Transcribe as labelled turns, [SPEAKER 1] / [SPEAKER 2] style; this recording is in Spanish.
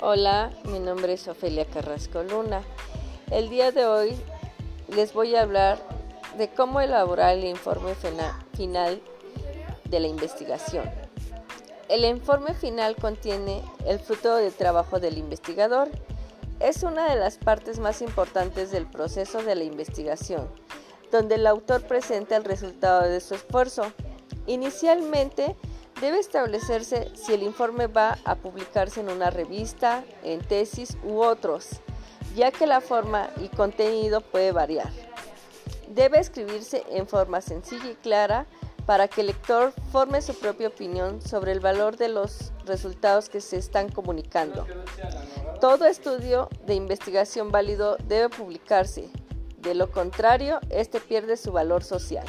[SPEAKER 1] Hola, mi nombre es Ofelia Carrasco Luna. El día de hoy les voy a hablar de cómo elaborar el informe final de la investigación. El informe final contiene el fruto de trabajo del investigador. Es una de las partes más importantes del proceso de la investigación, donde el autor presenta el resultado de su esfuerzo. Inicialmente, Debe establecerse si el informe va a publicarse en una revista, en tesis u otros, ya que la forma y contenido puede variar. Debe escribirse en forma sencilla y clara para que el lector forme su propia opinión sobre el valor de los resultados que se están comunicando. Todo estudio de investigación válido debe publicarse, de lo contrario, este pierde su valor social.